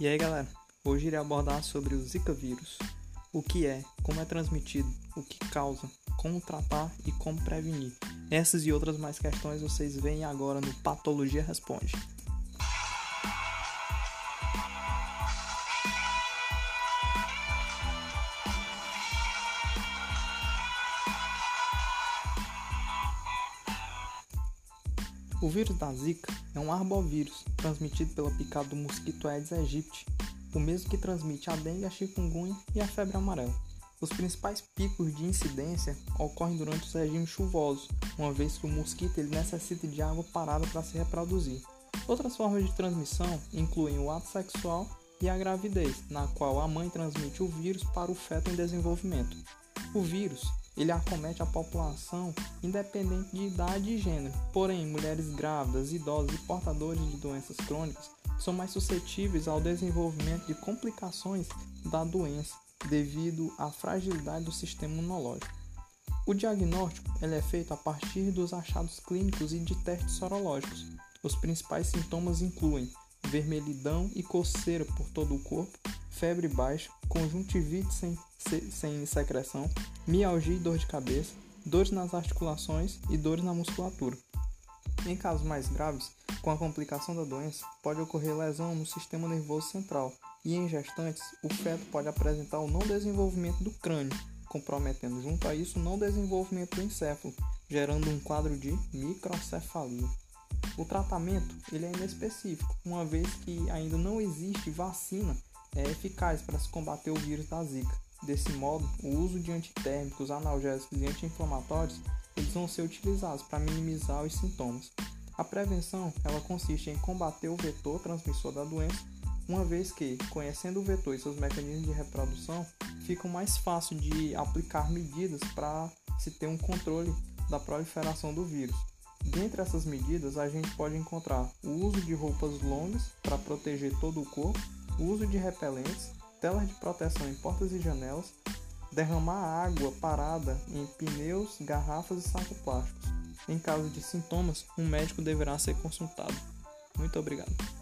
E aí galera, hoje irei abordar sobre o Zika vírus. O que é, como é transmitido, o que causa, como tratar e como prevenir. Essas e outras mais questões vocês veem agora no Patologia Responde. O vírus da Zika é um arbovírus transmitido pela picada do mosquito Aedes aegypti, o mesmo que transmite a dengue, a chikungunya e a febre amarela. Os principais picos de incidência ocorrem durante os regimes chuvosos, uma vez que o mosquito ele necessita de água parada para se reproduzir. Outras formas de transmissão incluem o ato sexual e a gravidez, na qual a mãe transmite o vírus para o feto em desenvolvimento. O vírus ele acomete a população independente de idade e gênero. Porém, mulheres grávidas, idosos e portadores de doenças crônicas são mais suscetíveis ao desenvolvimento de complicações da doença devido à fragilidade do sistema imunológico. O diagnóstico é feito a partir dos achados clínicos e de testes sorológicos. Os principais sintomas incluem vermelhidão e coceira por todo o corpo, febre baixa, conjuntivite sem, sem secreção, mialgia e dor de cabeça, dores nas articulações e dores na musculatura. Em casos mais graves, com a complicação da doença, pode ocorrer lesão no sistema nervoso central e em gestantes, o feto pode apresentar o não desenvolvimento do crânio, comprometendo junto a isso o não desenvolvimento do encéfalo, gerando um quadro de microcefalia. O tratamento ele é inespecífico, uma vez que ainda não existe vacina é eficaz para se combater o vírus da Zika. Desse modo, o uso de antitérmicos, analgésicos e anti-inflamatórios eles vão ser utilizados para minimizar os sintomas. A prevenção ela consiste em combater o vetor transmissor da doença, uma vez que, conhecendo o vetor e seus mecanismos de reprodução, fica mais fácil de aplicar medidas para se ter um controle da proliferação do vírus. Dentre essas medidas, a gente pode encontrar o uso de roupas longas para proteger todo o corpo, uso de repelentes, telas de proteção em portas e janelas, derramar água parada em pneus, garrafas e sacos plásticos. Em caso de sintomas, um médico deverá ser consultado. Muito obrigado.